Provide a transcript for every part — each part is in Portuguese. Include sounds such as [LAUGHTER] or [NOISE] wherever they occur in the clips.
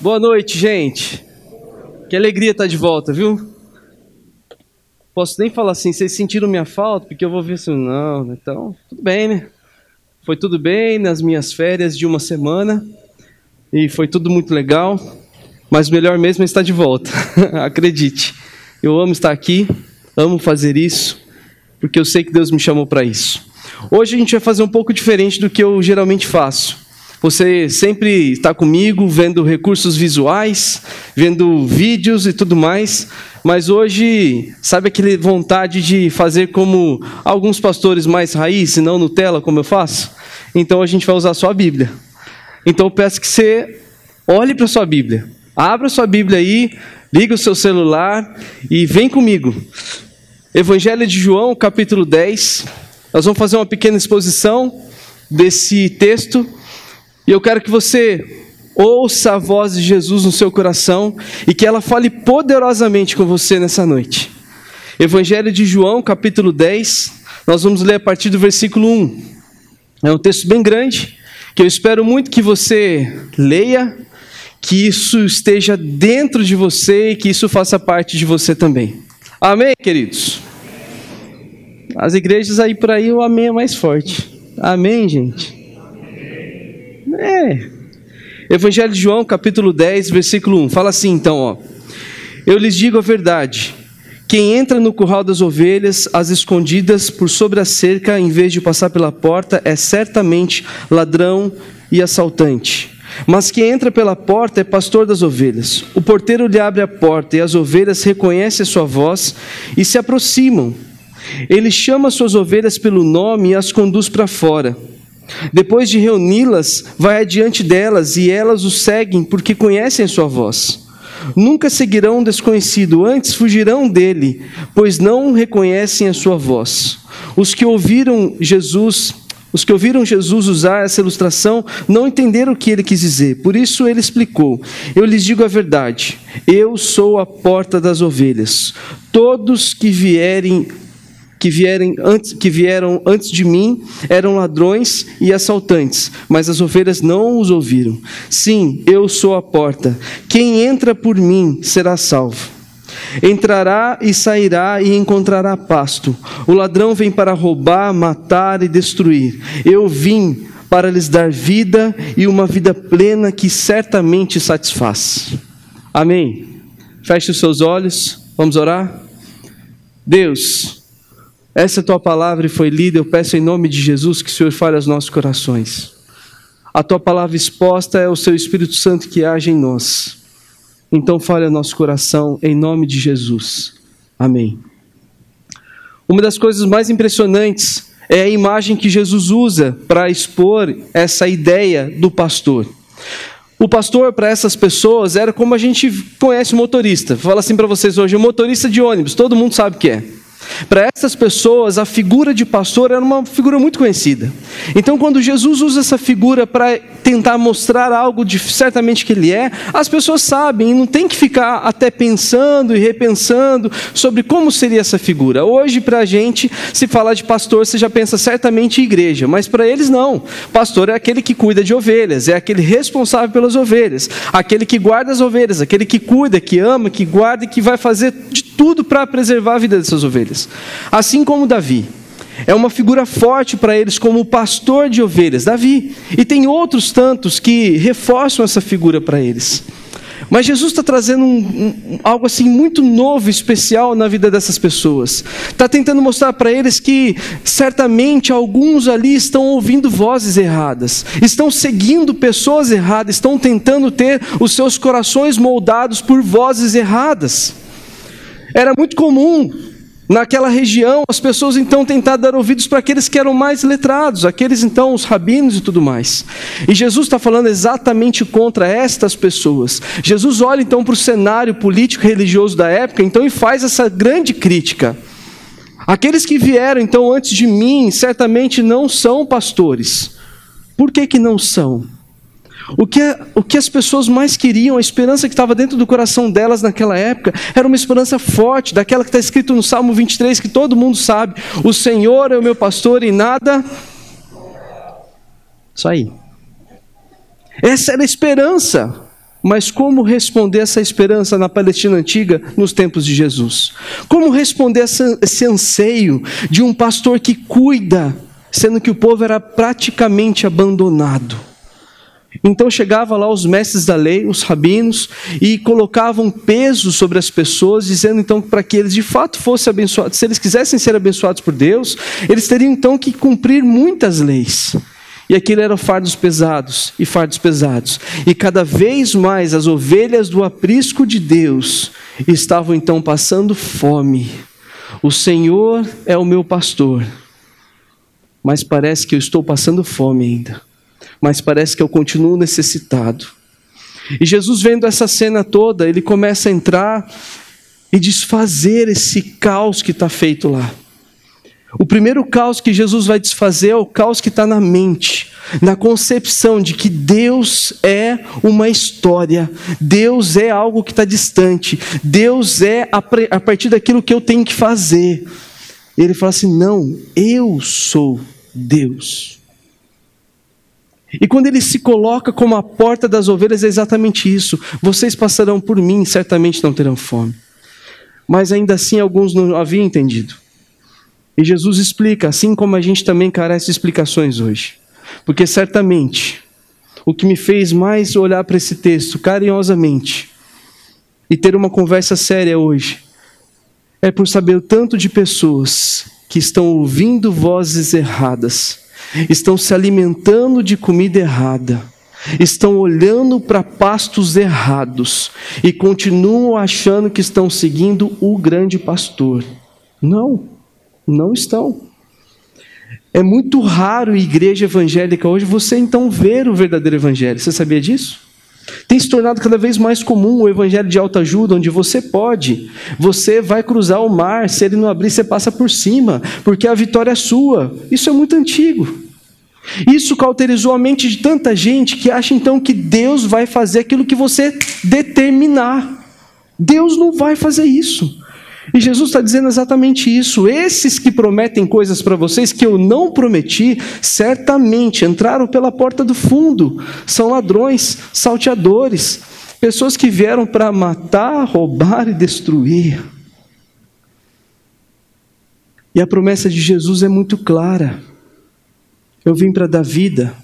Boa noite, gente. Que alegria estar de volta, viu? Posso nem falar assim, vocês sentiram minha falta? Porque eu vou ver assim, não, então, tudo bem, né? Foi tudo bem nas minhas férias de uma semana e foi tudo muito legal, mas o melhor mesmo é estar de volta, [LAUGHS] acredite. Eu amo estar aqui, amo fazer isso, porque eu sei que Deus me chamou para isso. Hoje a gente vai fazer um pouco diferente do que eu geralmente faço. Você sempre está comigo vendo recursos visuais, vendo vídeos e tudo mais, mas hoje, sabe aquele vontade de fazer como alguns pastores mais raiz, e não Nutella, como eu faço? Então a gente vai usar só a Bíblia. Então eu peço que você olhe para sua Bíblia, abra sua Bíblia aí, liga o seu celular e vem comigo. Evangelho de João, capítulo 10. Nós vamos fazer uma pequena exposição desse texto e eu quero que você ouça a voz de Jesus no seu coração e que ela fale poderosamente com você nessa noite. Evangelho de João, capítulo 10, nós vamos ler a partir do versículo 1. É um texto bem grande, que eu espero muito que você leia, que isso esteja dentro de você e que isso faça parte de você também. Amém, queridos? As igrejas aí por aí, o amém é mais forte. Amém, gente? É. Evangelho de João, capítulo 10, versículo 1. Fala assim então, ó. Eu lhes digo a verdade. Quem entra no curral das ovelhas, as escondidas por sobre a cerca, em vez de passar pela porta, é certamente ladrão e assaltante. Mas quem entra pela porta é pastor das ovelhas. O porteiro lhe abre a porta e as ovelhas reconhecem a sua voz e se aproximam. Ele chama suas ovelhas pelo nome e as conduz para fora. Depois de reuni-las, vai adiante delas e elas o seguem porque conhecem a sua voz. Nunca seguirão um desconhecido, antes fugirão dele, pois não reconhecem a sua voz. Os que ouviram Jesus, os que ouviram Jesus usar essa ilustração, não entenderam o que ele quis dizer. Por isso ele explicou: Eu lhes digo a verdade. Eu sou a porta das ovelhas. Todos que vierem que, vierem antes, que vieram antes de mim eram ladrões e assaltantes, mas as ovelhas não os ouviram. Sim, eu sou a porta. Quem entra por mim será salvo. Entrará e sairá e encontrará pasto. O ladrão vem para roubar, matar e destruir. Eu vim para lhes dar vida e uma vida plena que certamente satisfaz. Amém. Feche os seus olhos, vamos orar. Deus, essa tua palavra foi lida, eu peço em nome de Jesus que o Senhor fale aos nossos corações. A tua palavra exposta é o seu Espírito Santo que age em nós. Então fale ao nosso coração em nome de Jesus. Amém. Uma das coisas mais impressionantes é a imagem que Jesus usa para expor essa ideia do pastor. O pastor para essas pessoas era como a gente conhece o motorista. Fala assim para vocês hoje, o motorista de ônibus, todo mundo sabe o que é. Para essas pessoas, a figura de pastor era uma figura muito conhecida. Então, quando Jesus usa essa figura para tentar mostrar algo de certamente que ele é, as pessoas sabem e não tem que ficar até pensando e repensando sobre como seria essa figura. Hoje, para a gente, se falar de pastor, você já pensa certamente em igreja, mas para eles não. Pastor é aquele que cuida de ovelhas, é aquele responsável pelas ovelhas, aquele que guarda as ovelhas, aquele que cuida, que ama, que guarda e que vai fazer de tudo para preservar a vida dessas ovelhas. Assim como Davi. É uma figura forte para eles como pastor de ovelhas, Davi. E tem outros tantos que reforçam essa figura para eles. Mas Jesus está trazendo um, um, algo assim muito novo, especial na vida dessas pessoas. Está tentando mostrar para eles que certamente alguns ali estão ouvindo vozes erradas, estão seguindo pessoas erradas, estão tentando ter os seus corações moldados por vozes erradas. Era muito comum Naquela região, as pessoas então tentaram dar ouvidos para aqueles que eram mais letrados, aqueles então, os rabinos e tudo mais. E Jesus está falando exatamente contra estas pessoas. Jesus olha então para o cenário político e religioso da época então e faz essa grande crítica. Aqueles que vieram então antes de mim certamente não são pastores. Por que, que não são? O que, o que as pessoas mais queriam, a esperança que estava dentro do coração delas naquela época, era uma esperança forte, daquela que está escrito no Salmo 23, que todo mundo sabe: O Senhor é o meu pastor e nada. Isso aí. Essa era a esperança Mas como responder essa esperança na Palestina antiga nos tempos de Jesus? Como responder esse anseio de um pastor que cuida, sendo que o povo era praticamente abandonado? Então chegava lá os mestres da lei, os rabinos, e colocavam peso sobre as pessoas, dizendo então para que eles de fato fossem abençoados, se eles quisessem ser abençoados por Deus, eles teriam então que cumprir muitas leis. E aquilo eram fardos pesados e fardos pesados. E cada vez mais as ovelhas do aprisco de Deus estavam então passando fome. O Senhor é o meu pastor, mas parece que eu estou passando fome ainda. Mas parece que eu continuo necessitado. E Jesus, vendo essa cena toda, ele começa a entrar e desfazer esse caos que está feito lá. O primeiro caos que Jesus vai desfazer é o caos que está na mente, na concepção de que Deus é uma história, Deus é algo que está distante, Deus é a partir daquilo que eu tenho que fazer. Ele fala assim: não, eu sou Deus. E quando ele se coloca como a porta das ovelhas, é exatamente isso. Vocês passarão por mim, certamente não terão fome. Mas ainda assim, alguns não haviam entendido. E Jesus explica, assim como a gente também carece de explicações hoje. Porque certamente, o que me fez mais olhar para esse texto carinhosamente e ter uma conversa séria hoje é por saber o tanto de pessoas que estão ouvindo vozes erradas, estão se alimentando de comida errada, estão olhando para pastos errados e continuam achando que estão seguindo o grande pastor. Não. Não estão. É muito raro igreja evangélica hoje você então ver o verdadeiro evangelho. Você sabia disso? Tem se tornado cada vez mais comum o evangelho de alta ajuda, onde você pode, você vai cruzar o mar, se ele não abrir, você passa por cima, porque a vitória é sua. Isso é muito antigo. Isso cauterizou a mente de tanta gente que acha então que Deus vai fazer aquilo que você determinar. Deus não vai fazer isso. E Jesus está dizendo exatamente isso. Esses que prometem coisas para vocês que eu não prometi, certamente entraram pela porta do fundo. São ladrões, salteadores, pessoas que vieram para matar, roubar e destruir. E a promessa de Jesus é muito clara. Eu vim para dar vida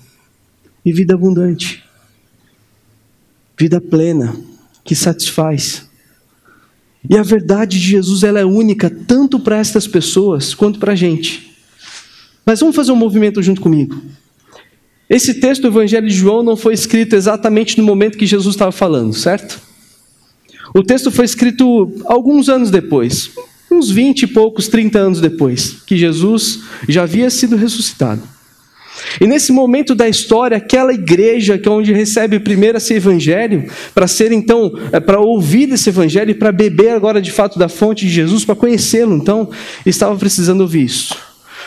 e vida abundante, vida plena, que satisfaz. E a verdade de Jesus ela é única tanto para estas pessoas quanto para a gente. Mas vamos fazer um movimento junto comigo. Esse texto do Evangelho de João não foi escrito exatamente no momento que Jesus estava falando, certo? O texto foi escrito alguns anos depois, uns 20 e poucos, 30 anos depois, que Jesus já havia sido ressuscitado. E nesse momento da história, aquela igreja que é onde recebe primeiro esse evangelho, para ser então, é, para ouvir esse evangelho e para beber agora de fato da fonte de Jesus, para conhecê-lo, então, estava precisando ouvir isso.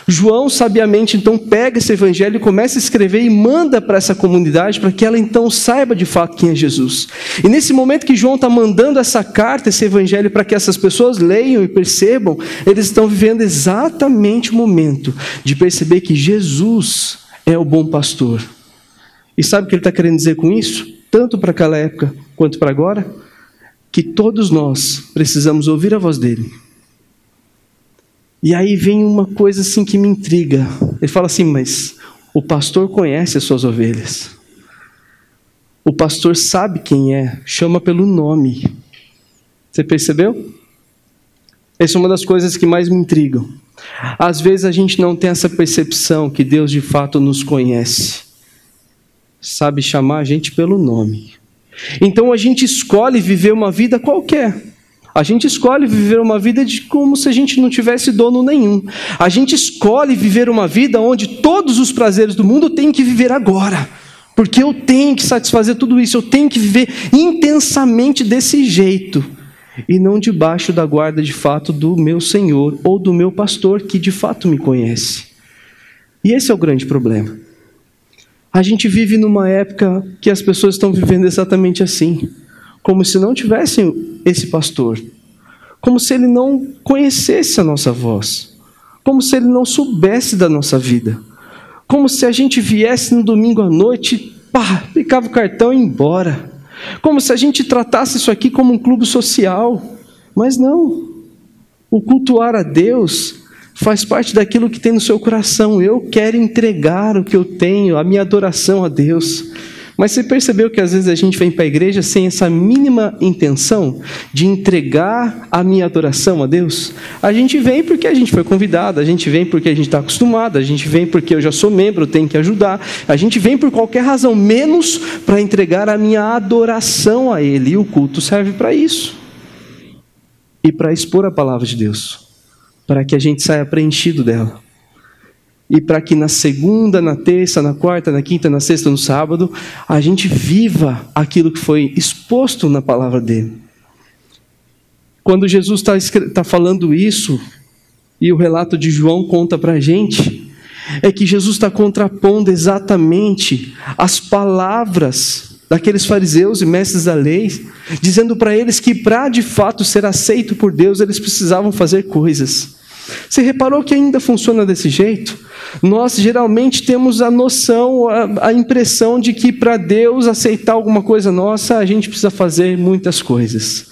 João, sabiamente, então, pega esse evangelho começa a escrever e manda para essa comunidade para que ela então saiba de fato quem é Jesus. E nesse momento que João está mandando essa carta, esse evangelho, para que essas pessoas leiam e percebam, eles estão vivendo exatamente o momento de perceber que Jesus é o bom pastor. E sabe o que ele está querendo dizer com isso? Tanto para aquela época quanto para agora? Que todos nós precisamos ouvir a voz dele. E aí vem uma coisa assim que me intriga. Ele fala assim: Mas o pastor conhece as suas ovelhas. O pastor sabe quem é, chama pelo nome. Você percebeu? Essa é uma das coisas que mais me intrigam. Às vezes a gente não tem essa percepção que Deus de fato nos conhece, sabe chamar a gente pelo nome. Então a gente escolhe viver uma vida qualquer. A gente escolhe viver uma vida de como se a gente não tivesse dono nenhum. A gente escolhe viver uma vida onde todos os prazeres do mundo têm que viver agora. Porque eu tenho que satisfazer tudo isso, eu tenho que viver intensamente desse jeito e não debaixo da guarda de fato do meu Senhor ou do meu pastor que de fato me conhece. E esse é o grande problema. A gente vive numa época que as pessoas estão vivendo exatamente assim, como se não tivessem esse pastor, como se ele não conhecesse a nossa voz, como se ele não soubesse da nossa vida, como se a gente viesse no domingo à noite, pá, picava o cartão e ia embora Como se a gente tratasse isso aqui como um clube social. Mas não. O cultuar a Deus faz parte daquilo que tem no seu coração. Eu quero entregar o que eu tenho, a minha adoração a Deus. Mas você percebeu que às vezes a gente vem para a igreja sem essa mínima intenção de entregar a minha adoração a Deus? A gente vem porque a gente foi convidado, a gente vem porque a gente está acostumado, a gente vem porque eu já sou membro, tenho que ajudar, a gente vem por qualquer razão, menos para entregar a minha adoração a Ele. E o culto serve para isso e para expor a palavra de Deus, para que a gente saia preenchido dela e para que na segunda, na terça, na quarta, na quinta, na sexta, no sábado, a gente viva aquilo que foi exposto na palavra dele. Quando Jesus está tá falando isso, e o relato de João conta para a gente, é que Jesus está contrapondo exatamente as palavras daqueles fariseus e mestres da lei, dizendo para eles que para de fato ser aceito por Deus, eles precisavam fazer coisas. Você reparou que ainda funciona desse jeito? Nós geralmente temos a noção, a, a impressão de que para Deus aceitar alguma coisa nossa, a gente precisa fazer muitas coisas.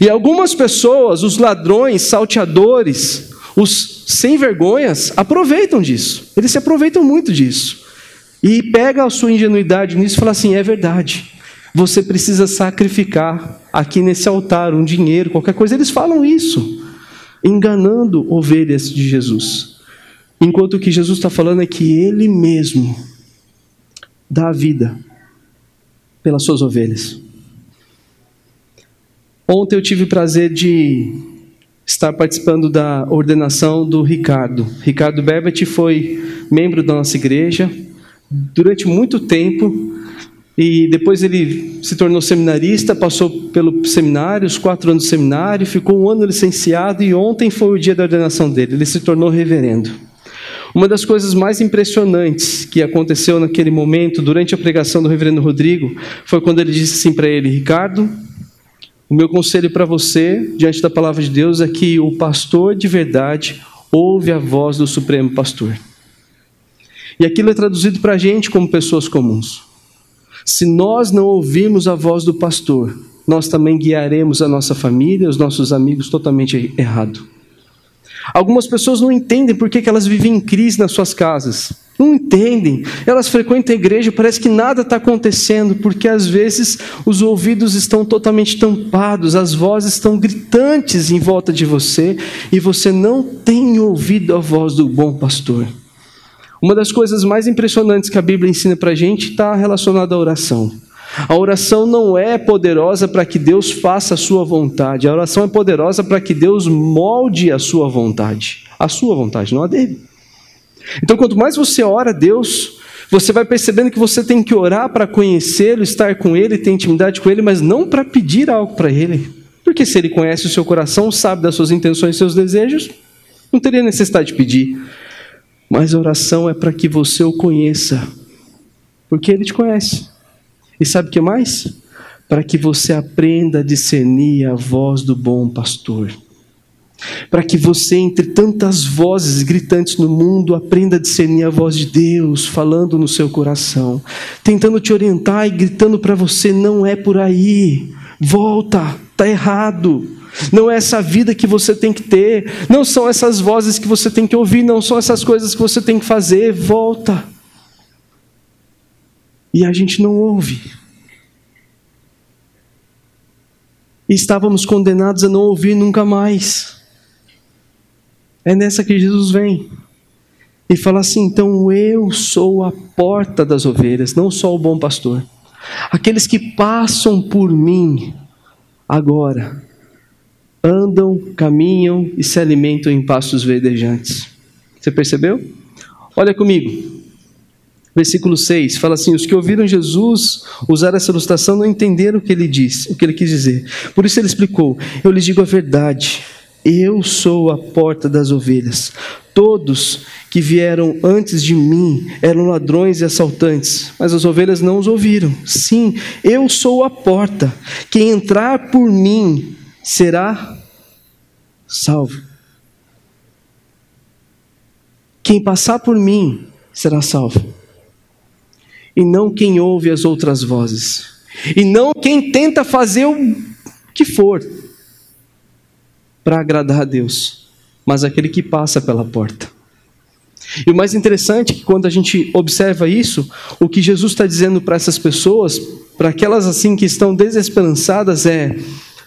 E algumas pessoas, os ladrões, salteadores, os sem vergonhas, aproveitam disso. Eles se aproveitam muito disso. E pega a sua ingenuidade nisso e fala assim: é verdade. Você precisa sacrificar aqui nesse altar um dinheiro, qualquer coisa. Eles falam isso, enganando ovelhas de Jesus. Enquanto o que Jesus está falando é que Ele mesmo dá a vida pelas suas ovelhas. Ontem eu tive o prazer de estar participando da ordenação do Ricardo. Ricardo Berbet foi membro da nossa igreja durante muito tempo e depois ele se tornou seminarista, passou pelo seminário, os quatro anos de seminário, ficou um ano licenciado e ontem foi o dia da ordenação dele. Ele se tornou reverendo. Uma das coisas mais impressionantes que aconteceu naquele momento, durante a pregação do reverendo Rodrigo, foi quando ele disse assim para ele: Ricardo, o meu conselho para você, diante da palavra de Deus, é que o pastor de verdade ouve a voz do Supremo Pastor. E aquilo é traduzido para a gente como pessoas comuns. Se nós não ouvirmos a voz do pastor, nós também guiaremos a nossa família, os nossos amigos totalmente errado. Algumas pessoas não entendem por que elas vivem em crise nas suas casas. Não entendem. Elas frequentam a igreja, parece que nada está acontecendo, porque às vezes os ouvidos estão totalmente tampados, as vozes estão gritantes em volta de você e você não tem ouvido a voz do bom pastor. Uma das coisas mais impressionantes que a Bíblia ensina para a gente está relacionada à oração. A oração não é poderosa para que Deus faça a sua vontade. A oração é poderosa para que Deus molde a sua vontade. A sua vontade, não a dele. Então, quanto mais você ora a Deus, você vai percebendo que você tem que orar para conhecê-lo, estar com ele, ter intimidade com ele, mas não para pedir algo para ele. Porque se ele conhece o seu coração, sabe das suas intenções e seus desejos, não teria necessidade de pedir. Mas a oração é para que você o conheça, porque ele te conhece. E sabe o que mais? Para que você aprenda a discernir a voz do bom pastor. Para que você, entre tantas vozes gritantes no mundo, aprenda a discernir a voz de Deus falando no seu coração, tentando te orientar e gritando para você: não é por aí, volta, está errado. Não é essa vida que você tem que ter, não são essas vozes que você tem que ouvir, não são essas coisas que você tem que fazer, volta e a gente não ouve. E estávamos condenados a não ouvir nunca mais. É nessa que Jesus vem e fala assim: então eu sou a porta das ovelhas, não só o bom pastor. Aqueles que passam por mim agora andam, caminham e se alimentam em pastos verdejantes. Você percebeu? Olha comigo. Versículo 6 fala assim: Os que ouviram Jesus usar essa ilustração não entenderam o que ele disse, o que ele quis dizer. Por isso ele explicou: Eu lhes digo a verdade. Eu sou a porta das ovelhas. Todos que vieram antes de mim eram ladrões e assaltantes, mas as ovelhas não os ouviram. Sim, eu sou a porta. Quem entrar por mim será salvo. Quem passar por mim será salvo e não quem ouve as outras vozes. E não quem tenta fazer o que for para agradar a Deus, mas aquele que passa pela porta. E o mais interessante é que quando a gente observa isso, o que Jesus está dizendo para essas pessoas, para aquelas assim que estão desesperançadas, é: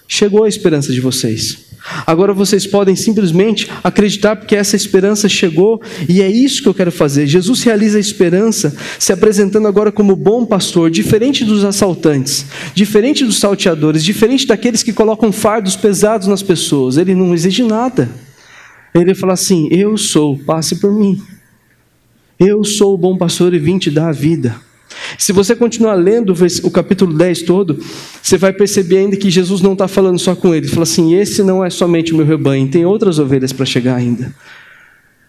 chegou a esperança de vocês. Agora vocês podem simplesmente acreditar porque essa esperança chegou e é isso que eu quero fazer. Jesus realiza a esperança se apresentando agora como bom pastor, diferente dos assaltantes, diferente dos salteadores, diferente daqueles que colocam fardos pesados nas pessoas. Ele não exige nada. Ele fala assim: Eu sou, passe por mim. Eu sou o bom pastor e vim te dar a vida. Se você continuar lendo o capítulo 10 todo, você vai perceber ainda que Jesus não está falando só com ele. Ele fala assim: esse não é somente o meu rebanho, tem outras ovelhas para chegar ainda.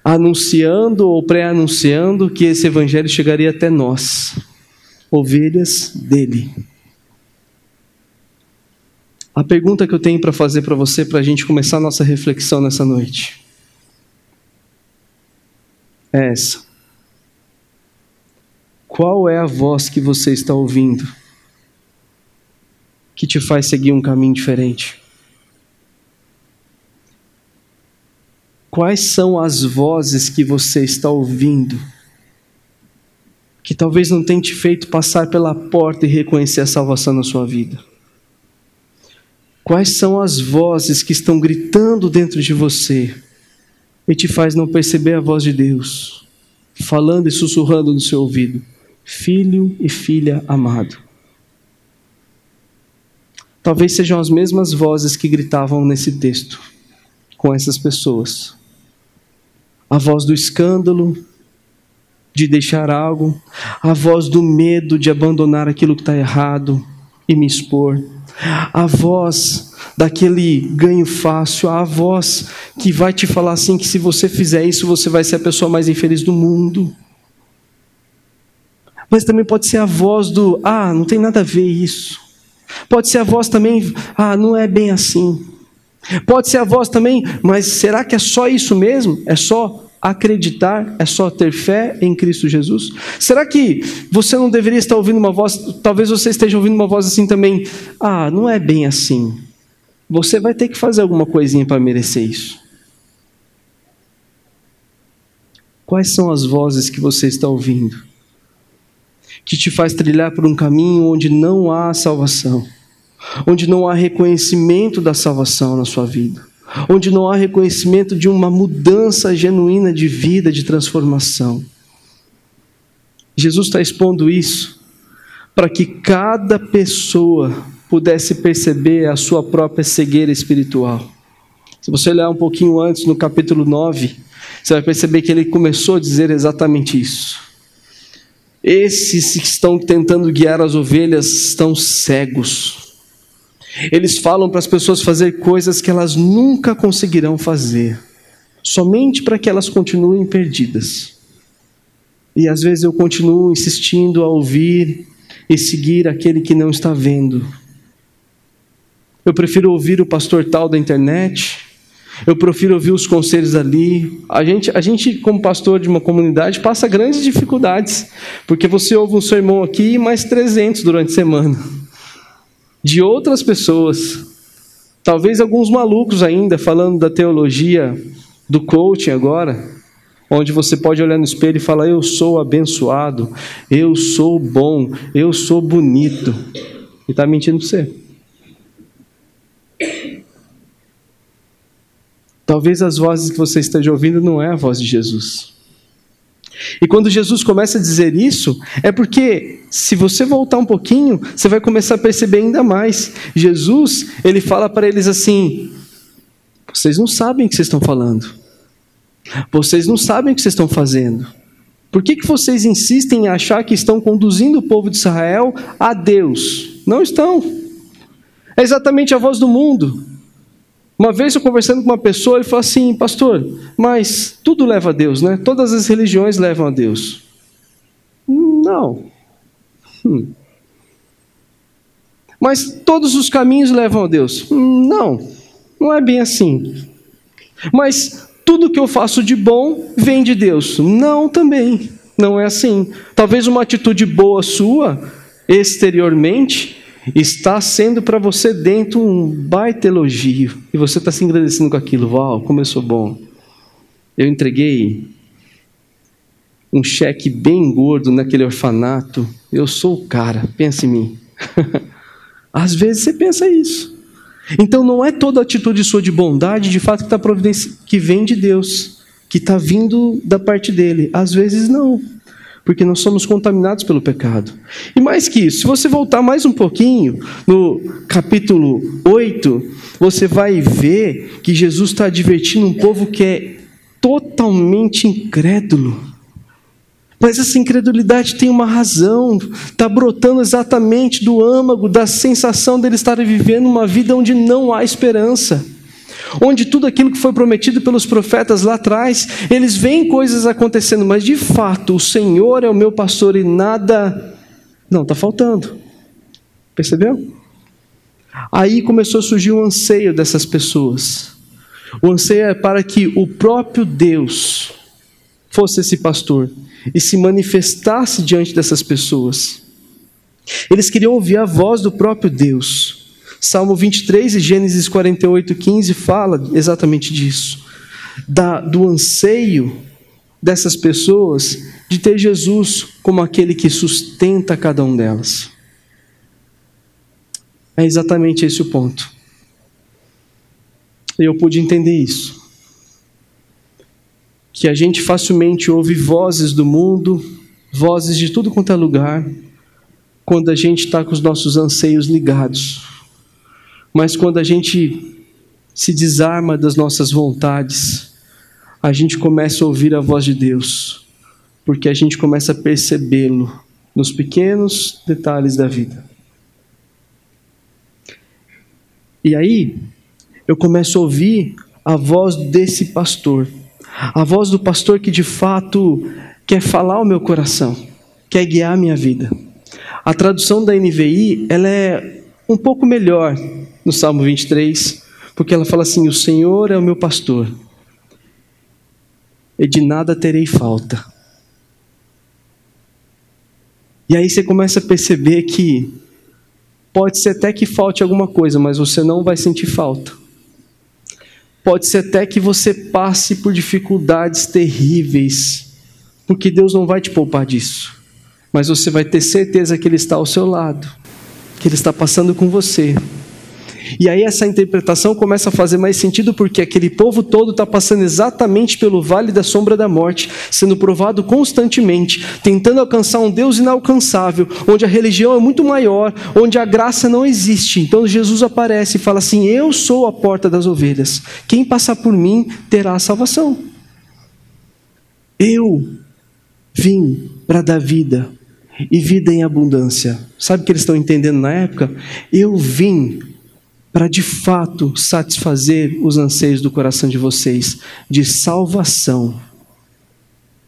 Anunciando ou pré-anunciando que esse evangelho chegaria até nós, ovelhas dele. A pergunta que eu tenho para fazer para você, para a gente começar a nossa reflexão nessa noite, é essa. Qual é a voz que você está ouvindo que te faz seguir um caminho diferente? Quais são as vozes que você está ouvindo que talvez não tenha te feito passar pela porta e reconhecer a salvação na sua vida? Quais são as vozes que estão gritando dentro de você e te faz não perceber a voz de Deus, falando e sussurrando no seu ouvido? Filho e filha amado. Talvez sejam as mesmas vozes que gritavam nesse texto com essas pessoas. A voz do escândalo, de deixar algo, a voz do medo de abandonar aquilo que está errado e me expor, a voz daquele ganho fácil, a voz que vai te falar assim: que se você fizer isso, você vai ser a pessoa mais infeliz do mundo mas também pode ser a voz do ah, não tem nada a ver isso. Pode ser a voz também, ah, não é bem assim. Pode ser a voz também, mas será que é só isso mesmo? É só acreditar? É só ter fé em Cristo Jesus? Será que você não deveria estar ouvindo uma voz, talvez você esteja ouvindo uma voz assim também, ah, não é bem assim. Você vai ter que fazer alguma coisinha para merecer isso. Quais são as vozes que você está ouvindo? Que te faz trilhar por um caminho onde não há salvação, onde não há reconhecimento da salvação na sua vida, onde não há reconhecimento de uma mudança genuína de vida, de transformação. Jesus está expondo isso para que cada pessoa pudesse perceber a sua própria cegueira espiritual. Se você olhar um pouquinho antes, no capítulo 9, você vai perceber que ele começou a dizer exatamente isso. Esses que estão tentando guiar as ovelhas estão cegos. Eles falam para as pessoas fazer coisas que elas nunca conseguirão fazer, somente para que elas continuem perdidas. E às vezes eu continuo insistindo a ouvir e seguir aquele que não está vendo. Eu prefiro ouvir o pastor tal da internet eu prefiro ouvir os conselhos ali. A gente, a gente, como pastor de uma comunidade, passa grandes dificuldades, porque você ouve um sermão aqui e mais 300 durante a semana, de outras pessoas. Talvez alguns malucos ainda falando da teologia do coaching agora, onde você pode olhar no espelho e falar: Eu sou abençoado, eu sou bom, eu sou bonito. E está mentindo para você. Talvez as vozes que você esteja ouvindo não é a voz de Jesus. E quando Jesus começa a dizer isso, é porque se você voltar um pouquinho, você vai começar a perceber ainda mais. Jesus, ele fala para eles assim: vocês não sabem o que vocês estão falando. Vocês não sabem o que vocês estão fazendo. Por que, que vocês insistem em achar que estão conduzindo o povo de Israel a Deus? Não estão. É exatamente a voz do mundo. Uma vez eu conversando com uma pessoa, ele falou assim, pastor, mas tudo leva a Deus, né? Todas as religiões levam a Deus. Não. Hum. Mas todos os caminhos levam a Deus. Não, não é bem assim. Mas tudo que eu faço de bom vem de Deus. Não, também. Não é assim. Talvez uma atitude boa sua, exteriormente, está sendo para você dentro um baita elogio. E você está se agradecendo com aquilo. Uau, como eu sou bom. Eu entreguei um cheque bem gordo naquele orfanato. Eu sou o cara, pensa em mim. [LAUGHS] Às vezes você pensa isso. Então não é toda atitude sua de bondade, de fato, que, tá que vem de Deus, que está vindo da parte dele. Às vezes não porque nós somos contaminados pelo pecado. E mais que isso, se você voltar mais um pouquinho, no capítulo 8, você vai ver que Jesus está advertindo um povo que é totalmente incrédulo. Mas essa incredulidade tem uma razão, está brotando exatamente do âmago, da sensação deles estarem vivendo uma vida onde não há esperança onde tudo aquilo que foi prometido pelos profetas lá atrás, eles veem coisas acontecendo, mas de fato o Senhor é o meu pastor e nada. Não, está faltando. Percebeu? Aí começou a surgir um anseio dessas pessoas. O anseio é para que o próprio Deus fosse esse pastor e se manifestasse diante dessas pessoas. Eles queriam ouvir a voz do próprio Deus. Salmo 23 e Gênesis 48, 15 fala exatamente disso. Da, do anseio dessas pessoas de ter Jesus como aquele que sustenta cada um delas. É exatamente esse o ponto. Eu pude entender isso. Que a gente facilmente ouve vozes do mundo, vozes de tudo quanto é lugar, quando a gente está com os nossos anseios ligados mas quando a gente se desarma das nossas vontades, a gente começa a ouvir a voz de Deus, porque a gente começa a percebê-lo nos pequenos detalhes da vida. E aí, eu começo a ouvir a voz desse pastor, a voz do pastor que de fato quer falar ao meu coração, quer guiar a minha vida. A tradução da NVI, ela é um pouco melhor no Salmo 23, porque ela fala assim: O Senhor é o meu pastor, e de nada terei falta. E aí você começa a perceber que pode ser até que falte alguma coisa, mas você não vai sentir falta. Pode ser até que você passe por dificuldades terríveis, porque Deus não vai te poupar disso. Mas você vai ter certeza que Ele está ao seu lado, que Ele está passando com você, e aí essa interpretação começa a fazer mais sentido porque aquele povo todo está passando exatamente pelo vale da sombra da morte, sendo provado constantemente, tentando alcançar um Deus inalcançável, onde a religião é muito maior, onde a graça não existe. Então Jesus aparece e fala assim: Eu sou a porta das ovelhas. Quem passar por mim terá a salvação. Eu vim para dar vida e vida em abundância. Sabe o que eles estão entendendo na época? Eu vim para de fato satisfazer os anseios do coração de vocês de salvação,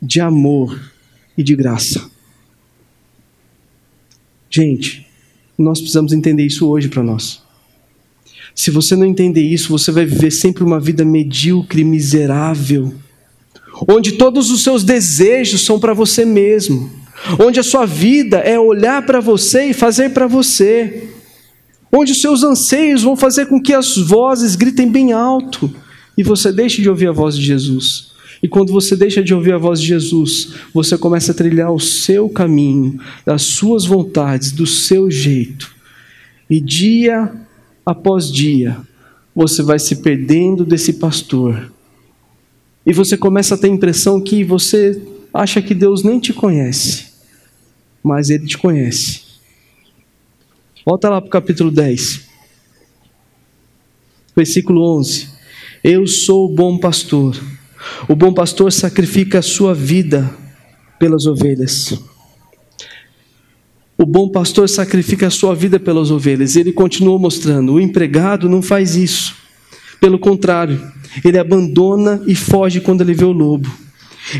de amor e de graça. Gente, nós precisamos entender isso hoje para nós. Se você não entender isso, você vai viver sempre uma vida medíocre, miserável, onde todos os seus desejos são para você mesmo, onde a sua vida é olhar para você e fazer para você onde os seus anseios vão fazer com que as vozes gritem bem alto e você deixe de ouvir a voz de Jesus. E quando você deixa de ouvir a voz de Jesus, você começa a trilhar o seu caminho, das suas vontades, do seu jeito. E dia após dia, você vai se perdendo desse pastor. E você começa a ter a impressão que você acha que Deus nem te conhece, mas Ele te conhece. Volta lá para o capítulo 10, versículo 11. Eu sou o bom pastor. O bom pastor sacrifica a sua vida pelas ovelhas. O bom pastor sacrifica a sua vida pelas ovelhas. Ele continua mostrando: o empregado não faz isso. Pelo contrário, ele abandona e foge quando ele vê o lobo.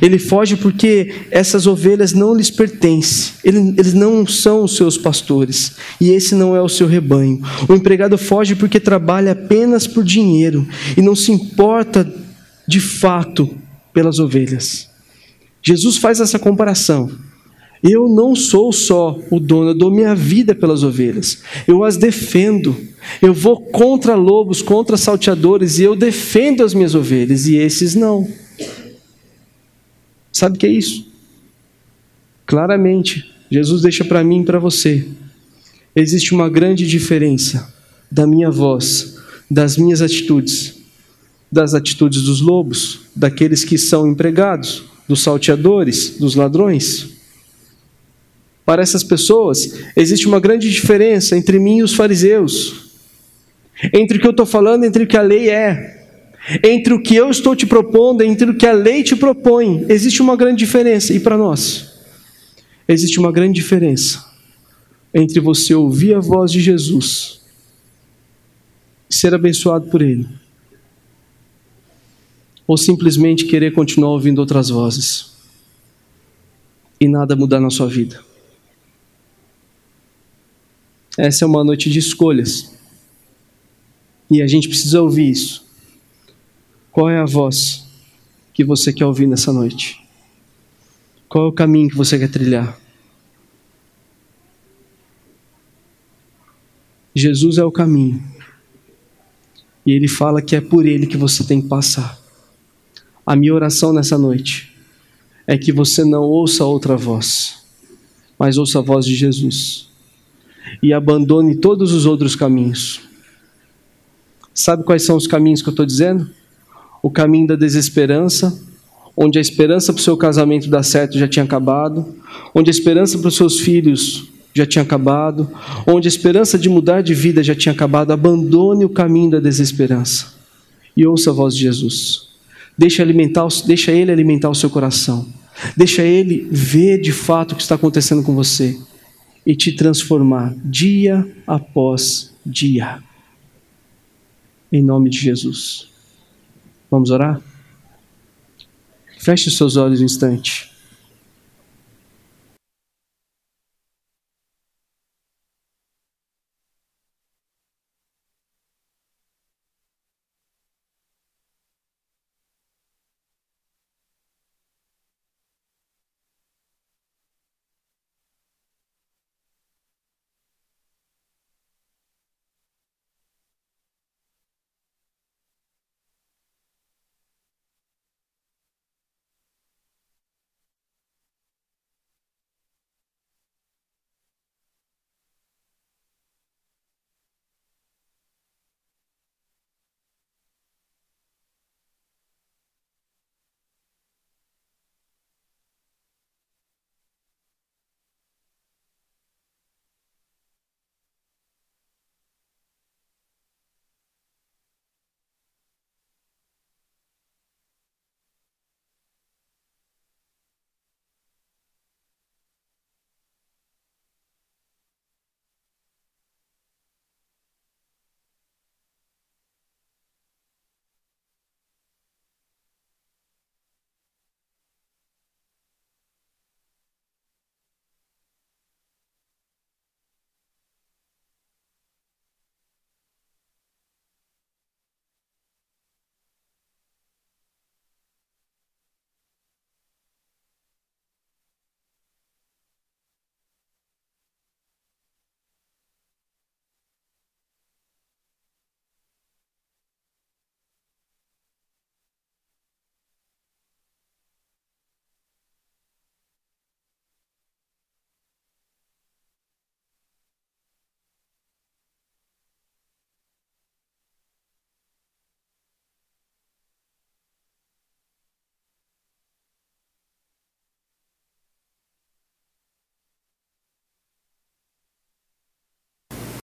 Ele foge porque essas ovelhas não lhes pertencem, eles não são os seus pastores, e esse não é o seu rebanho. O empregado foge porque trabalha apenas por dinheiro e não se importa de fato pelas ovelhas. Jesus faz essa comparação. Eu não sou só o dono, eu dou minha vida pelas ovelhas. Eu as defendo. Eu vou contra lobos, contra salteadores e eu defendo as minhas ovelhas e esses não. Sabe o que é isso? Claramente, Jesus deixa para mim e para você. Existe uma grande diferença da minha voz, das minhas atitudes, das atitudes dos lobos, daqueles que são empregados, dos salteadores, dos ladrões. Para essas pessoas, existe uma grande diferença entre mim e os fariseus, entre o que eu estou falando, entre o que a lei é, entre o que eu estou te propondo, entre o que a lei te propõe. Existe uma grande diferença. E para nós, existe uma grande diferença entre você ouvir a voz de Jesus e ser abençoado por Ele, ou simplesmente querer continuar ouvindo outras vozes e nada mudar na sua vida. Essa é uma noite de escolhas. E a gente precisa ouvir isso. Qual é a voz que você quer ouvir nessa noite? Qual é o caminho que você quer trilhar? Jesus é o caminho. E ele fala que é por ele que você tem que passar. A minha oração nessa noite é que você não ouça outra voz, mas ouça a voz de Jesus e abandone todos os outros caminhos. Sabe quais são os caminhos que eu estou dizendo? O caminho da desesperança, onde a esperança para o seu casamento dar certo já tinha acabado, onde a esperança para os seus filhos já tinha acabado, onde a esperança de mudar de vida já tinha acabado. Abandone o caminho da desesperança e ouça a voz de Jesus. Deixa, alimentar, deixa Ele alimentar o seu coração. Deixa Ele ver de fato o que está acontecendo com você e te transformar dia após dia. Em nome de Jesus. Vamos orar? Feche os seus olhos um instante.